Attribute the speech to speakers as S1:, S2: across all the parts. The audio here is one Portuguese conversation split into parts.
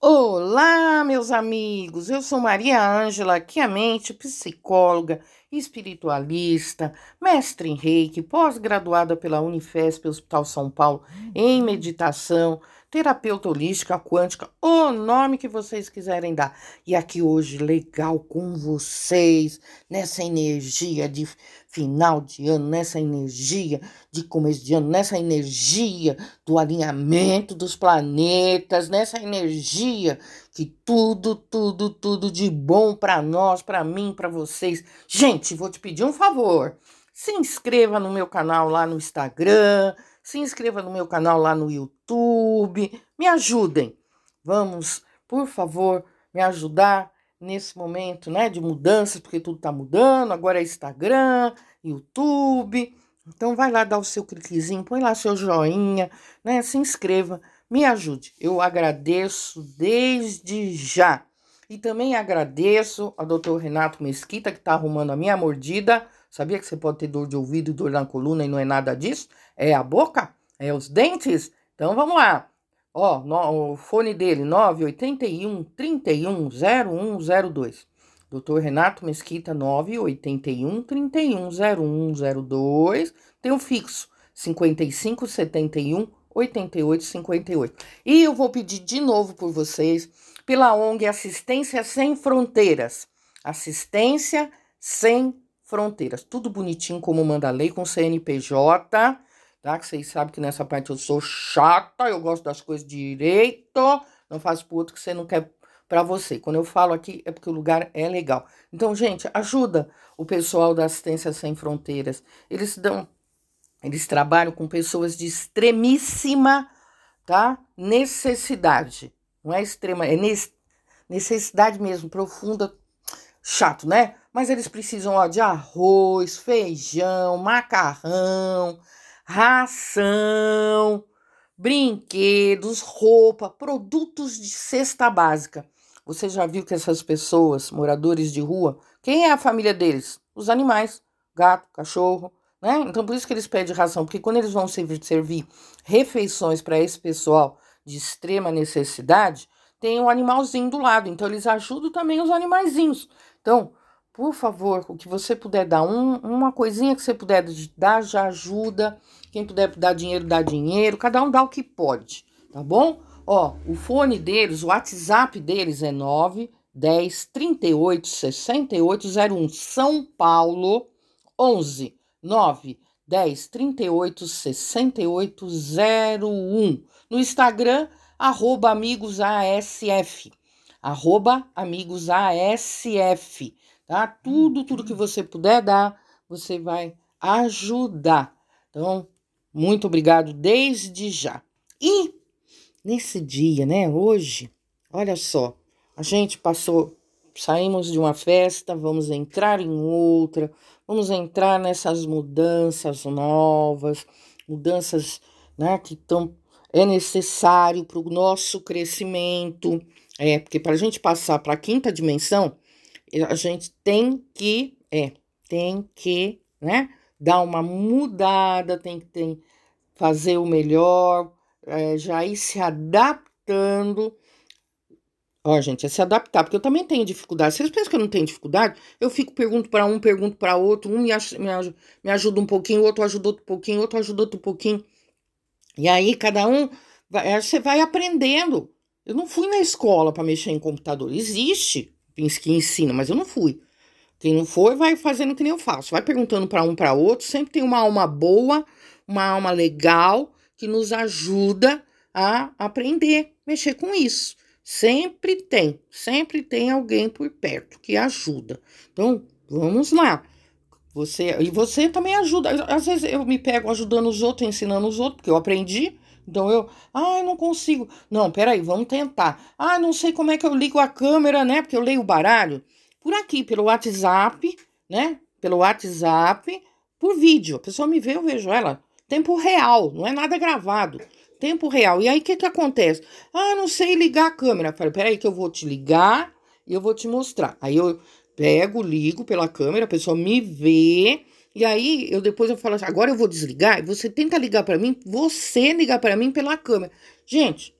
S1: Olá, meus amigos. Eu sou Maria Ângela, que é mente psicóloga, espiritualista, mestre em Reiki, pós-graduada pela Unifesp Hospital São Paulo em meditação, terapeuta holística quântica, o nome que vocês quiserem dar. E aqui hoje, legal com vocês, nessa energia de final de ano, nessa energia de começo de ano, nessa energia do alinhamento dos planetas, nessa energia que tudo, tudo, tudo de bom para nós, para mim, para vocês. Gente, vou te pedir um favor. Se inscreva no meu canal lá no Instagram, se inscreva no meu canal lá no YouTube. Me ajudem. Vamos, por favor, me ajudar nesse momento, né, de mudanças, porque tudo está mudando. Agora é Instagram, YouTube. Então vai lá dar o seu cliquezinho, põe lá seu joinha, né? Se inscreva, me ajude. Eu agradeço desde já. E também agradeço ao doutor Renato Mesquita, que está arrumando a minha mordida. Sabia que você pode ter dor de ouvido, dor na coluna e não é nada disso? É a boca? É os dentes? Então vamos lá. Ó, no, o fone dele, 981 31 0102. Doutor Renato Mesquita, 981 31 0102. Tem o fixo, 55 71 88 58. E eu vou pedir de novo por vocês, pela ONG Assistência Sem Fronteiras. Assistência Sem fronteiras. Tudo bonitinho como manda a lei, com CNPJ, tá? Que vocês sabem que nessa parte eu sou chata, eu gosto das coisas direito, não faço pro outro que você não quer para você. Quando eu falo aqui é porque o lugar é legal. Então, gente, ajuda o pessoal da Assistência Sem Fronteiras. Eles dão eles trabalham com pessoas de extremíssima, tá? Necessidade. Não é extrema, é necessidade mesmo, profunda, chato, né? Mas eles precisam ó, de arroz, feijão, macarrão, ração, brinquedos, roupa, produtos de cesta básica. Você já viu que essas pessoas, moradores de rua, quem é a família deles? Os animais, gato, cachorro, né? Então por isso que eles pedem ração, porque quando eles vão servir, servir refeições para esse pessoal de extrema necessidade, tem um animalzinho do lado, então eles ajudam também os animaizinhos. Então, por favor, o que você puder dar, um, uma coisinha que você puder dar, já ajuda. Quem puder dar dinheiro, dá dinheiro. Cada um dá o que pode, tá bom? Ó, o fone deles, o WhatsApp deles é 9 10 38 68 01. São Paulo, 11 9 10 38 68 01. No Instagram, arroba amigosasf. Arroba amigosasf tá? Tudo, tudo que você puder dar, você vai ajudar. Então, muito obrigado desde já. E nesse dia, né, hoje, olha só, a gente passou, saímos de uma festa, vamos entrar em outra, vamos entrar nessas mudanças novas, mudanças, né, que estão é necessário para o nosso crescimento, é, porque para a gente passar para a quinta dimensão, a gente tem que, é, tem que, né, dar uma mudada, tem que tem, fazer o melhor, é, já ir se adaptando. Ó, gente, é se adaptar, porque eu também tenho dificuldade. Vocês pensam que eu não tenho dificuldade? Eu fico, pergunto para um, pergunto para outro, um me, me, me ajuda um pouquinho, outro ajuda outro pouquinho, outro ajuda outro pouquinho. E aí, cada um, vai, você vai aprendendo. Eu não fui na escola para mexer em computador. Existe, que ensina, mas eu não fui. Quem não foi, vai fazendo que nem eu faço. Vai perguntando para um para outro. Sempre tem uma alma boa, uma alma legal que nos ajuda a aprender, mexer com isso. Sempre tem, sempre tem alguém por perto que ajuda. Então, vamos lá. Você e você também ajuda. Às vezes eu me pego ajudando os outros, ensinando os outros, porque eu aprendi. Então eu, ai, ah, não consigo. Não, peraí, vamos tentar. Ah, não sei como é que eu ligo a câmera, né? Porque eu leio o baralho. Por aqui, pelo WhatsApp, né? Pelo WhatsApp, por vídeo. A pessoa me vê, eu vejo ela. Tempo real, não é nada gravado. Tempo real. E aí o que que acontece? Ah, não sei ligar a câmera. Falei, peraí que eu vou te ligar e eu vou te mostrar. Aí eu pego, ligo pela câmera, a pessoa me vê e aí, eu depois eu falo assim, agora eu vou desligar, e você tenta ligar para mim, você ligar para mim pela câmera. Gente,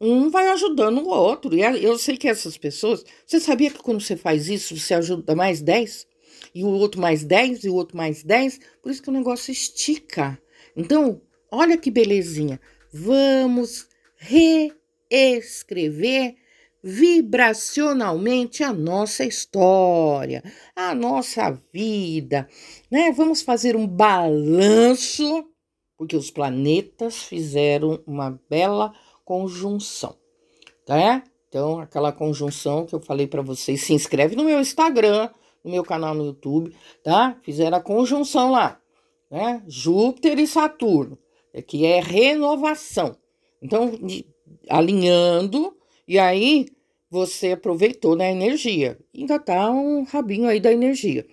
S1: um vai ajudando o outro. E eu sei que essas pessoas. Você sabia que quando você faz isso, você ajuda mais 10? E o outro mais 10, e o outro mais 10? Por isso que o negócio estica. Então, olha que belezinha. Vamos reescrever vibracionalmente a nossa história, a nossa vida, né? Vamos fazer um balanço, porque os planetas fizeram uma bela conjunção, tá? Então, aquela conjunção que eu falei para vocês, se inscreve no meu Instagram, no meu canal no YouTube, tá? Fizeram a conjunção lá, né? Júpiter e Saturno, que é renovação. Então, alinhando, e aí você aproveitou na energia. Ainda tá um rabinho aí da energia,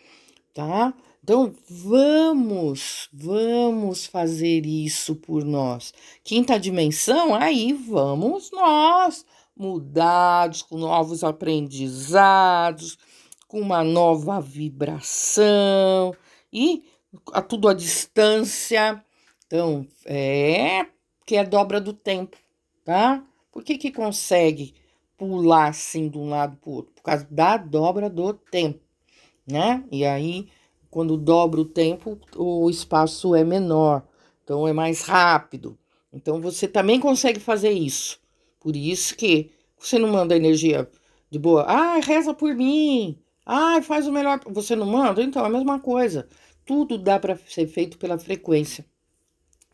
S1: tá? Então vamos, vamos fazer isso por nós. Quinta dimensão, aí vamos nós, mudados, com novos aprendizados, com uma nova vibração e a tudo à distância. Então, é que é dobra do tempo, tá? Por que que consegue pular assim de um lado para o outro? Por causa da dobra do tempo, né? E aí quando dobra o tempo, o espaço é menor, então é mais rápido. Então você também consegue fazer isso. Por isso que você não manda energia de boa. Ah, reza por mim. Ah, faz o melhor. Você não manda? Então é a mesma coisa. Tudo dá para ser feito pela frequência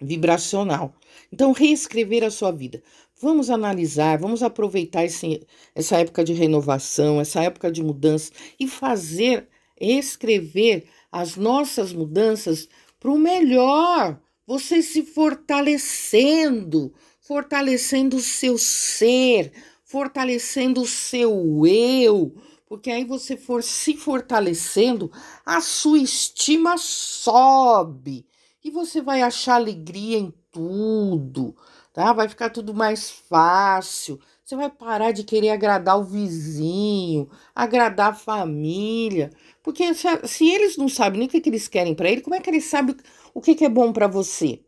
S1: vibracional. Então, reescrever a sua vida. Vamos analisar, vamos aproveitar esse, essa época de renovação, essa época de mudança e fazer, escrever as nossas mudanças para o melhor, você se fortalecendo, fortalecendo o seu ser, fortalecendo o seu eu, porque aí você for se fortalecendo, a sua estima sobe e você vai achar alegria em tudo, tá? Vai ficar tudo mais fácil. Você vai parar de querer agradar o vizinho, agradar a família. Porque se, se eles não sabem nem o que, que eles querem para ele, como é que eles sabem o que, que é bom para você?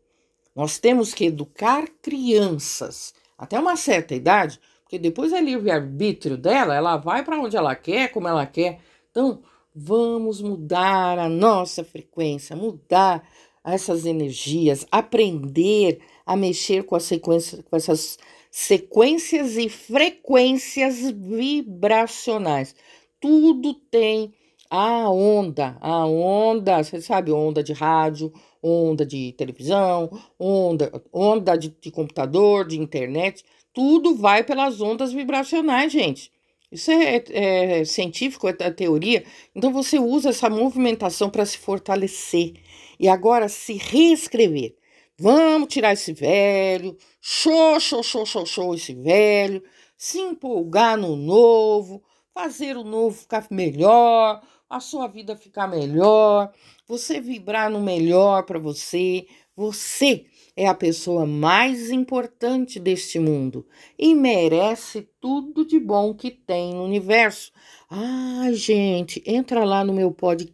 S1: Nós temos que educar crianças até uma certa idade, porque depois é livre-arbítrio dela, ela vai para onde ela quer, como ela quer. Então, vamos mudar a nossa frequência, mudar essas energias, aprender a mexer com, a sequência, com essas sequências e frequências vibracionais. Tudo tem a onda, a onda, você sabe, onda de rádio, onda de televisão, onda, onda de, de computador, de internet, tudo vai pelas ondas vibracionais, gente. Isso é, é, científico, é teoria. Então você usa essa movimentação para se fortalecer e agora se reescrever. Vamos tirar esse velho, show, show, show, show, show esse velho, se empolgar no novo, fazer o novo ficar melhor, a sua vida ficar melhor, você vibrar no melhor para você. Você é a pessoa mais importante deste mundo e merece tudo de bom que tem no universo. Ah, gente, entra lá no meu pod,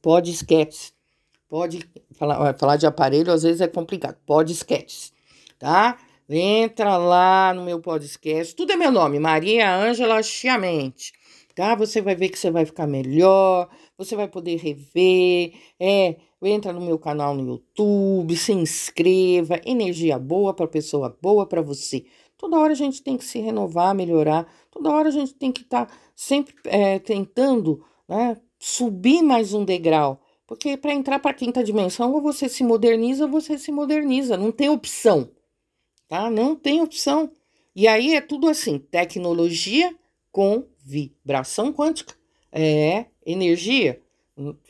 S1: podcast Pode falar, falar de aparelho, às vezes é complicado. Podcast, tá? Entra lá no meu podcast. Tudo é meu nome, Maria Ângela Chiamente. Tá? Você vai ver que você vai ficar melhor, você vai poder rever. É, entra no meu canal no YouTube, se inscreva. Energia boa para pessoa boa para você. Toda hora a gente tem que se renovar, melhorar. Toda hora a gente tem que estar tá sempre é, tentando né, subir mais um degrau porque para entrar para a quinta dimensão, ou você se moderniza ou você se moderniza. Não tem opção, tá? Não tem opção. E aí é tudo assim: tecnologia com vibração quântica. É energia,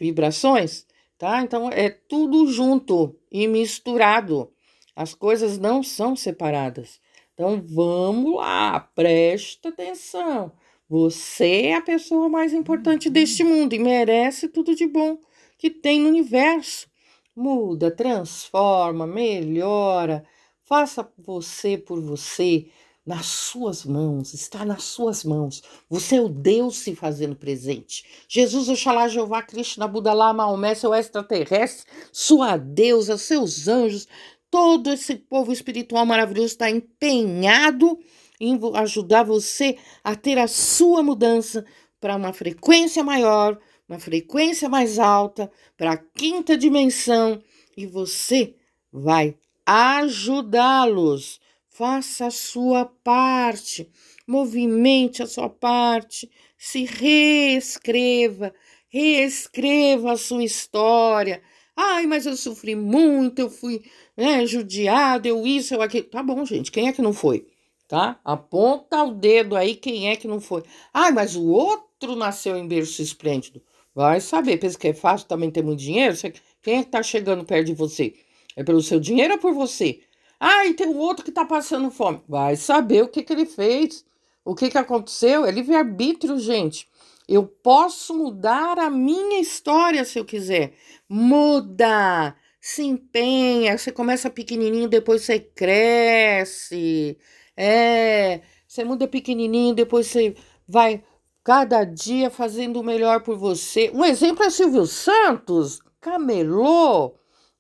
S1: vibrações, tá? Então é tudo junto e misturado. As coisas não são separadas. Então vamos lá, presta atenção. Você é a pessoa mais importante deste mundo e merece tudo de bom que tem no universo. Muda, transforma, melhora, faça você por você, nas suas mãos, está nas suas mãos. Você é o Deus se fazendo presente. Jesus, Oxalá, Jeová, Krishna, Buda, Lá, Maomé, seu extraterrestre, sua deusa, seus anjos, todo esse povo espiritual maravilhoso está empenhado em ajudar você a ter a sua mudança para uma frequência maior, uma frequência mais alta, para a quinta dimensão, e você vai ajudá-los. Faça a sua parte, movimente a sua parte, se reescreva, reescreva a sua história. Ai, mas eu sofri muito, eu fui né, judiado, eu isso, eu aquilo. Tá bom, gente, quem é que não foi? Tá? Aponta o dedo aí quem é que não foi. Ai, mas o outro nasceu em berço esplêndido. Vai saber, pensa que é fácil também ter muito dinheiro? Quem é que tá chegando perto de você? É pelo seu dinheiro ou por você? Ah, e tem o outro que tá passando fome. Vai saber o que, que ele fez, o que, que aconteceu. É livre-arbítrio, gente. Eu posso mudar a minha história se eu quiser. Muda, se empenha. Você começa pequenininho, depois você cresce. É, você muda pequenininho, depois você vai cada dia fazendo o melhor por você. Um exemplo é Silvio Santos, camelô,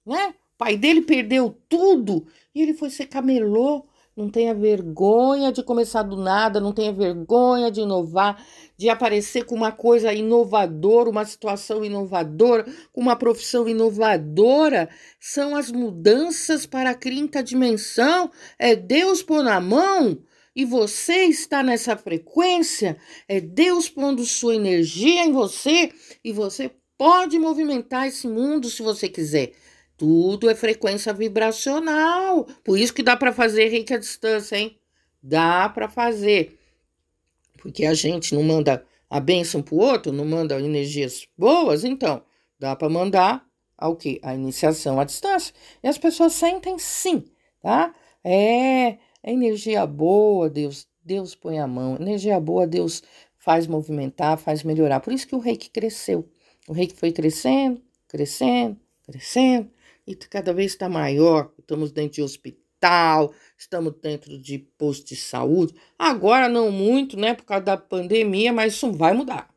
S1: né? Pai dele perdeu tudo e ele foi ser camelô. Não tenha vergonha de começar do nada, não tenha vergonha de inovar, de aparecer com uma coisa inovadora, uma situação inovadora, com uma profissão inovadora. São as mudanças para a quinta dimensão. É Deus pôr na mão e você está nessa frequência. É Deus pondo sua energia em você e você pode movimentar esse mundo se você quiser. Tudo é frequência vibracional. Por isso que dá para fazer reiki à distância, hein? Dá para fazer. Porque a gente não manda a bênção pro outro, não manda energias boas, então dá para mandar ao que? A iniciação à distância. E as pessoas sentem sim, tá? É, é energia boa, Deus, Deus põe a mão. Energia boa, Deus faz movimentar, faz melhorar. Por isso que o reiki cresceu. O reiki foi crescendo, crescendo, crescendo e cada vez está maior. Estamos dentro de hospital, estamos dentro de posto de saúde. Agora não muito, né, por causa da pandemia, mas isso vai mudar.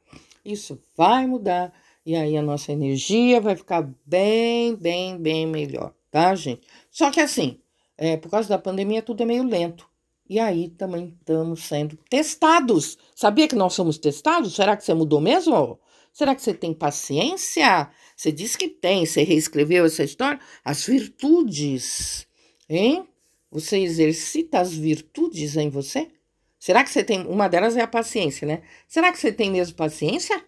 S1: Isso vai mudar e aí a nossa energia vai ficar bem, bem, bem melhor, tá, gente? Só que assim, é, por causa da pandemia tudo é meio lento. E aí também estamos sendo testados. Sabia que nós somos testados? Será que você mudou mesmo? Será que você tem paciência? Você disse que tem, você reescreveu essa história? As virtudes, hein? Você exercita as virtudes em você? Será que você tem. Uma delas é a paciência, né? Será que você tem mesmo paciência?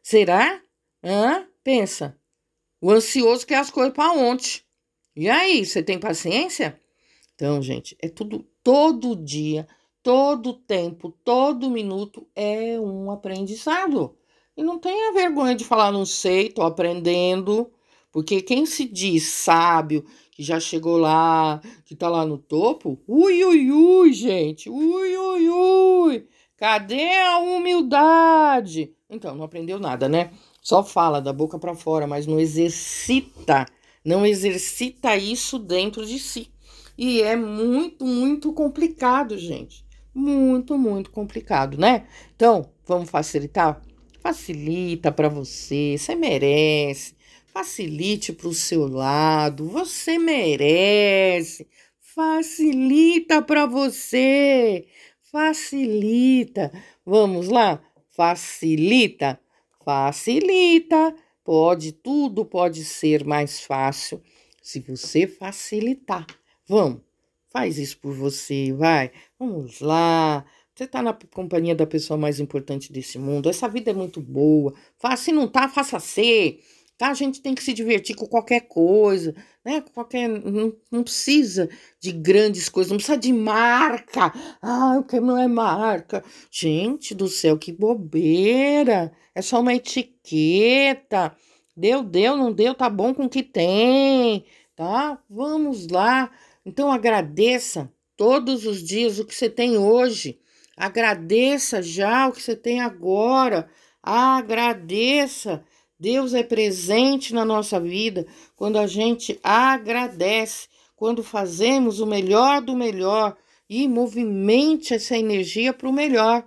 S1: Será? Hã? Pensa. O ansioso quer as coisas para ontem. E aí, você tem paciência? Então, gente, é tudo todo dia, todo tempo, todo minuto é um aprendizado. E não tenha vergonha de falar, não sei, tô aprendendo. Porque quem se diz sábio, que já chegou lá, que tá lá no topo, ui, ui, ui, gente, ui, ui, ui. Cadê a humildade? Então, não aprendeu nada, né? Só fala da boca para fora, mas não exercita, não exercita isso dentro de si. E é muito, muito complicado, gente. Muito, muito complicado, né? Então, vamos facilitar? Facilita para você, você merece. Facilite para o seu lado, você merece. Facilita para você. Facilita. Vamos lá? Facilita. Facilita. Pode, tudo pode ser mais fácil se você facilitar. Vamos, faz isso por você, vai. Vamos lá. Você está na companhia da pessoa mais importante desse mundo. Essa vida é muito boa. Se não tá, faça ser. Tá? A gente tem que se divertir com qualquer coisa, né? Qualquer, não, não precisa de grandes coisas, não precisa de marca. Ah, o que não é marca? Gente do céu, que bobeira! É só uma etiqueta. Deu, deu, não deu, tá bom com o que tem, tá? Vamos lá. Então agradeça todos os dias o que você tem hoje. Agradeça já o que você tem agora. Agradeça. Deus é presente na nossa vida quando a gente agradece, quando fazemos o melhor do melhor e movimente essa energia para o melhor.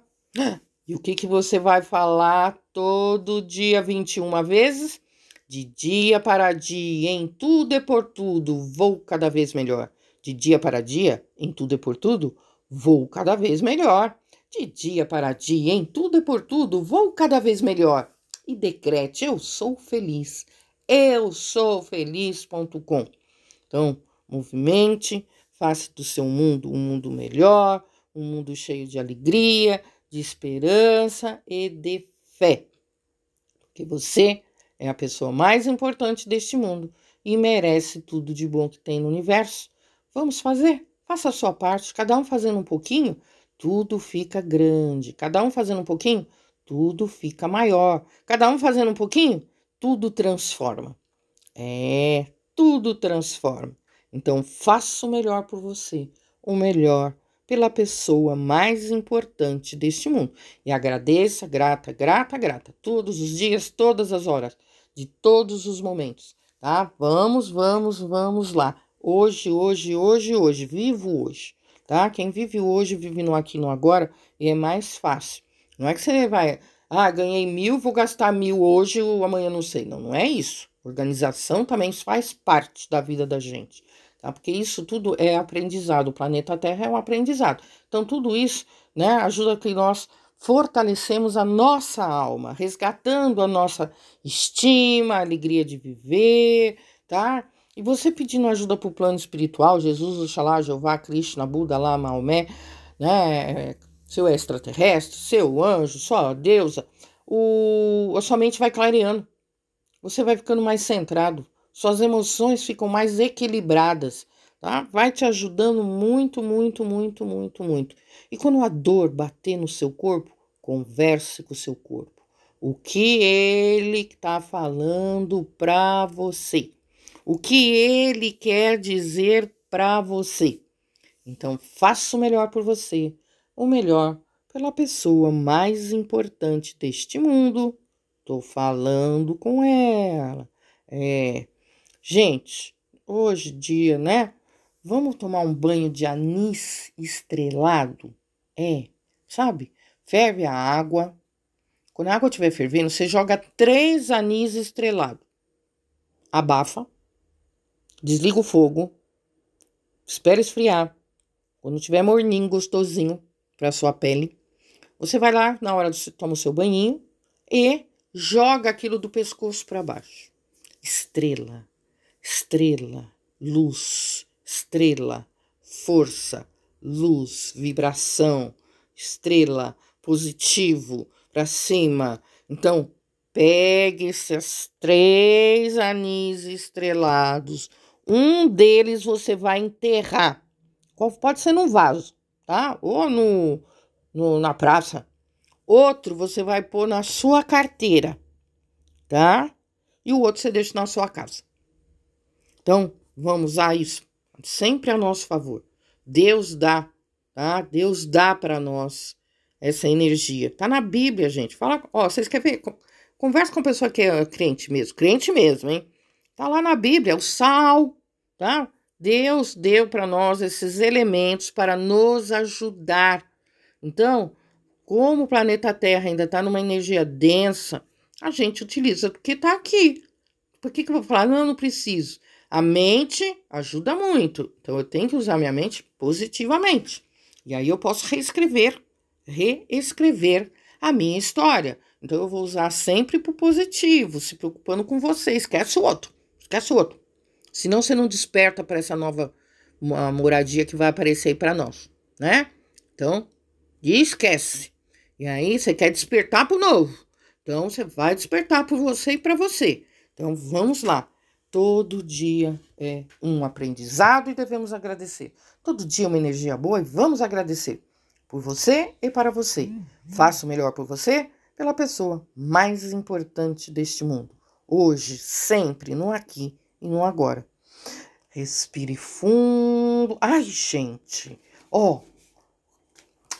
S1: E o que, que você vai falar todo dia 21 vezes? De dia para dia, em tudo e por tudo, vou cada vez melhor. De dia para dia, em tudo e por tudo, vou cada vez melhor. De dia para dia, em tudo e por tudo, vou cada vez melhor. E decrete: Eu sou feliz. Eu sou feliz.com. Então, movimente, faça do seu mundo um mundo melhor, um mundo cheio de alegria, de esperança e de fé. Porque você é a pessoa mais importante deste mundo e merece tudo de bom que tem no universo. Vamos fazer? Faça a sua parte, cada um fazendo um pouquinho, tudo fica grande. Cada um fazendo um pouquinho, tudo fica maior. Cada um fazendo um pouquinho, tudo transforma. É, tudo transforma. Então, faça o melhor por você, o melhor pela pessoa mais importante deste mundo. E agradeça, grata, grata, grata, todos os dias, todas as horas, de todos os momentos, tá? Vamos, vamos, vamos lá. Hoje, hoje, hoje, hoje, vivo hoje, tá? Quem vive hoje, vive no aqui no agora e é mais fácil. Não é que você vai, ah, ganhei mil, vou gastar mil hoje ou amanhã não sei. Não, não é isso. Organização também faz parte da vida da gente, tá? Porque isso tudo é aprendizado. O planeta Terra é um aprendizado. Então, tudo isso, né, ajuda que nós fortalecemos a nossa alma, resgatando a nossa estima, a alegria de viver, tá? E você pedindo ajuda para o plano espiritual, Jesus, Oxalá, Jeová, Krishna, Buda, lá, Maomé, né? Seu extraterrestre, seu anjo, sua deusa, o, a sua mente vai clareando. Você vai ficando mais centrado. Suas emoções ficam mais equilibradas, tá? Vai te ajudando muito, muito, muito, muito, muito. E quando a dor bater no seu corpo, converse com o seu corpo. O que ele está falando para você? O que ele quer dizer para você. Então, faça o melhor por você, o melhor pela pessoa mais importante deste mundo. Tô falando com ela. É. Gente, hoje dia, né? Vamos tomar um banho de anis estrelado? É, sabe? Ferve a água. Quando a água estiver fervendo, você joga três anis estrelados. Abafa Desliga o fogo. Espera esfriar. Quando tiver morninho, gostosinho para sua pele, você vai lá na hora de tomar o seu banhinho e joga aquilo do pescoço para baixo. Estrela, estrela, luz, estrela, força, luz, vibração, estrela, positivo, para cima. Então, pegue esses três anis estrelados um deles você vai enterrar. Pode ser num vaso, tá? Ou no, no, na praça. Outro você vai pôr na sua carteira, tá? E o outro você deixa na sua casa. Então, vamos usar isso sempre a nosso favor. Deus dá, tá? Deus dá para nós essa energia. Tá na Bíblia, gente. Fala, ó, vocês querem ver? Conversa com a pessoa que é crente mesmo, crente mesmo, hein? Tá lá na Bíblia, o sal, tá? Deus deu para nós esses elementos para nos ajudar. Então, como o planeta Terra ainda está numa energia densa, a gente utiliza porque está aqui. Por que, que eu vou falar? Não, não preciso. A mente ajuda muito. Então, eu tenho que usar minha mente positivamente. E aí eu posso reescrever, reescrever a minha história. Então, eu vou usar sempre para o positivo, se preocupando com você. Esquece o outro. Esquece o outro. Senão você não desperta para essa nova moradia que vai aparecer aí para nós, né? Então, esquece. E aí você quer despertar para o novo. Então você vai despertar por você e para você. Então vamos lá. Todo dia é um aprendizado e devemos agradecer. Todo dia é uma energia boa e vamos agradecer por você e para você. Uhum. Faça o melhor por você, pela pessoa mais importante deste mundo. Hoje, sempre, no aqui e no agora. Respire fundo. Ai, gente. Ó, oh,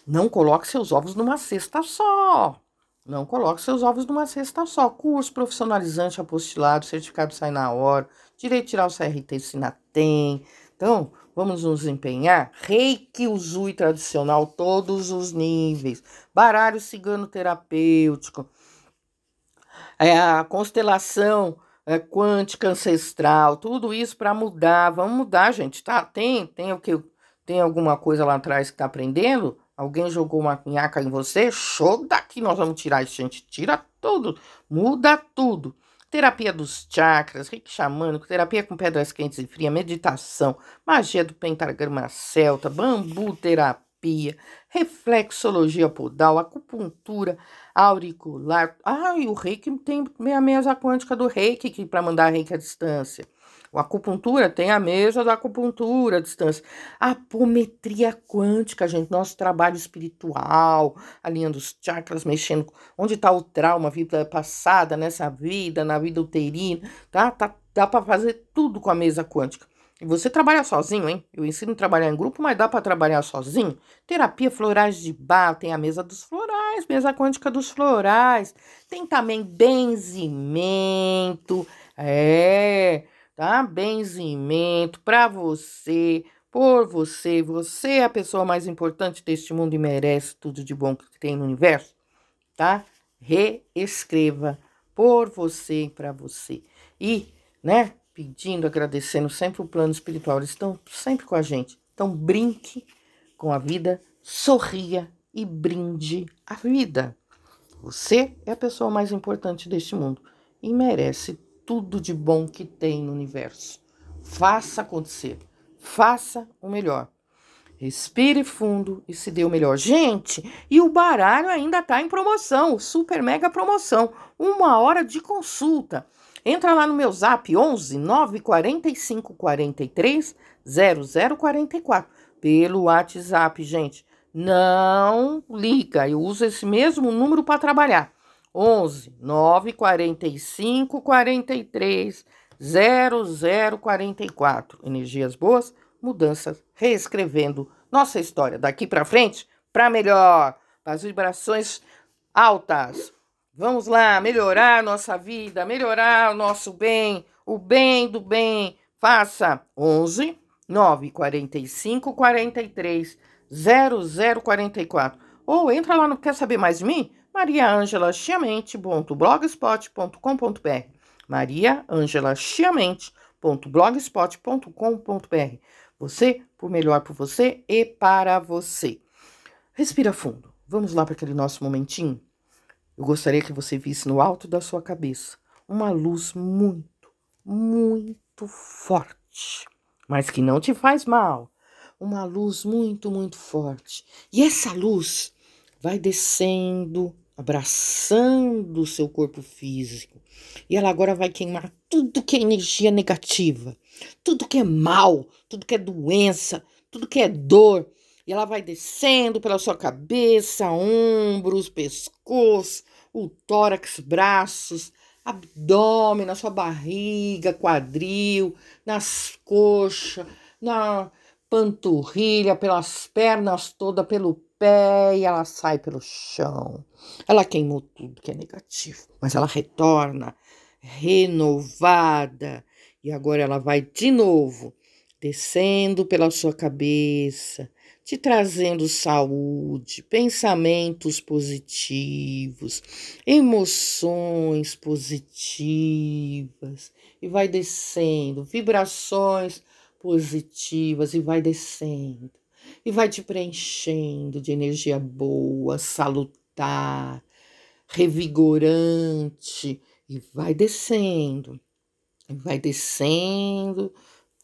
S1: não coloque seus ovos numa cesta só. Não coloque seus ovos numa cesta só. Curso profissionalizante apostilado, certificado sai na hora, direito de tirar o CRT se ainda tem. Então, vamos nos empenhar. Reiki, Uzui tradicional, todos os níveis. Baralho cigano terapêutico. É, a constelação é, quântica ancestral, tudo isso para mudar. Vamos mudar, gente, tá? Tem, tem o que? tem alguma coisa lá atrás que tá aprendendo, alguém jogou uma minhaca em você, show daqui, nós vamos tirar isso, gente. Tira tudo, muda tudo. Terapia dos chakras, reiki xamânico, terapia com pedras quentes e frias, meditação, magia do pentagrama celta, bambu terapia, reflexologia podal, acupuntura auricular. Ah, e o reiki tem a mesa quântica do reiki para mandar reiki à distância. A acupuntura tem a mesa da acupuntura à distância. A apometria quântica, gente, nosso trabalho espiritual, alinhando os chakras, mexendo onde está o trauma, vida passada, nessa vida, na vida uterina, tá? tá dá para fazer tudo com a mesa quântica. Você trabalha sozinho, hein? Eu ensino a trabalhar em grupo, mas dá para trabalhar sozinho. Terapia florais de bar, tem a mesa dos florais, mesa quântica dos florais. Tem também benzimento. É, tá? Benzimento para você, por você. Você é a pessoa mais importante deste mundo e merece tudo de bom que tem no universo, tá? Reescreva por você e para você. E, né, pedindo, agradecendo sempre o plano espiritual. Eles estão sempre com a gente. Então, brinque com a vida, sorria e brinde a vida. Você é a pessoa mais importante deste mundo e merece tudo de bom que tem no universo. Faça acontecer. Faça o melhor. Respire fundo e se dê o melhor. Gente, e o baralho ainda tá em promoção, super mega promoção. Uma hora de consulta. Entra lá no meu zap 11 945 43 0044 pelo WhatsApp, gente. Não liga, eu uso esse mesmo número para trabalhar. 11 945 43 0044. Energias boas, mudanças, reescrevendo nossa história daqui para frente para melhor, para as vibrações altas. Vamos lá, melhorar nossa vida, melhorar o nosso bem, o bem do bem. Faça 11 945 43 0044. Ou entra lá no Quer Saber Mais de Mim? mariaangelachiamente.blogspot.com.br mariaangelachiamente.blogspot.com.br Você, por melhor por você e para você. Respira fundo. Vamos lá para aquele nosso momentinho? Eu gostaria que você visse no alto da sua cabeça uma luz muito, muito forte, mas que não te faz mal. Uma luz muito, muito forte. E essa luz vai descendo, abraçando o seu corpo físico. E ela agora vai queimar tudo que é energia negativa, tudo que é mal, tudo que é doença, tudo que é dor. E ela vai descendo pela sua cabeça, ombros, pescoço, o tórax, braços, abdômen, na sua barriga, quadril, nas coxas, na panturrilha, pelas pernas toda, pelo pé e ela sai pelo chão. Ela queimou tudo que é negativo, mas ela retorna renovada e agora ela vai de novo descendo pela sua cabeça, te trazendo saúde, pensamentos positivos, emoções positivas e vai descendo, vibrações positivas e vai descendo e vai te preenchendo de energia boa, salutar, revigorante e vai descendo, vai descendo,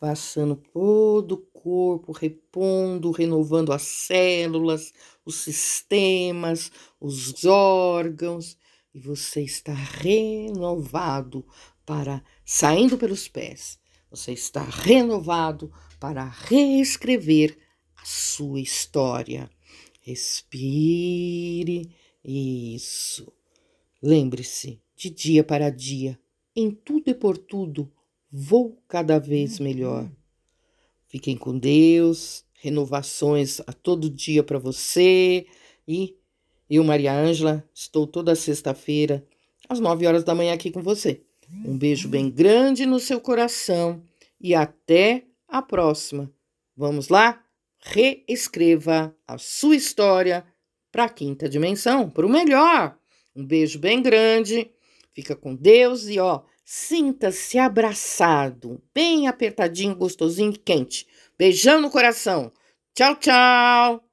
S1: passando todo o corpo, repondo, renovando as células, os sistemas, os órgãos, e você está renovado para saindo pelos pés. Você está renovado para reescrever a sua história. Respire. Isso. Lembre-se, de dia para dia, em tudo e por tudo, vou cada vez uhum. melhor. Fiquem com Deus, renovações a todo dia para você e eu, Maria Ângela, estou toda sexta-feira às nove horas da manhã aqui com você. Um beijo bem grande no seu coração e até a próxima. Vamos lá? reescreva a sua história para a quinta dimensão, para o melhor. Um beijo bem grande, fica com Deus e ó, sinta-se abraçado, bem apertadinho, gostosinho e quente. Beijão no coração. Tchau, tchau!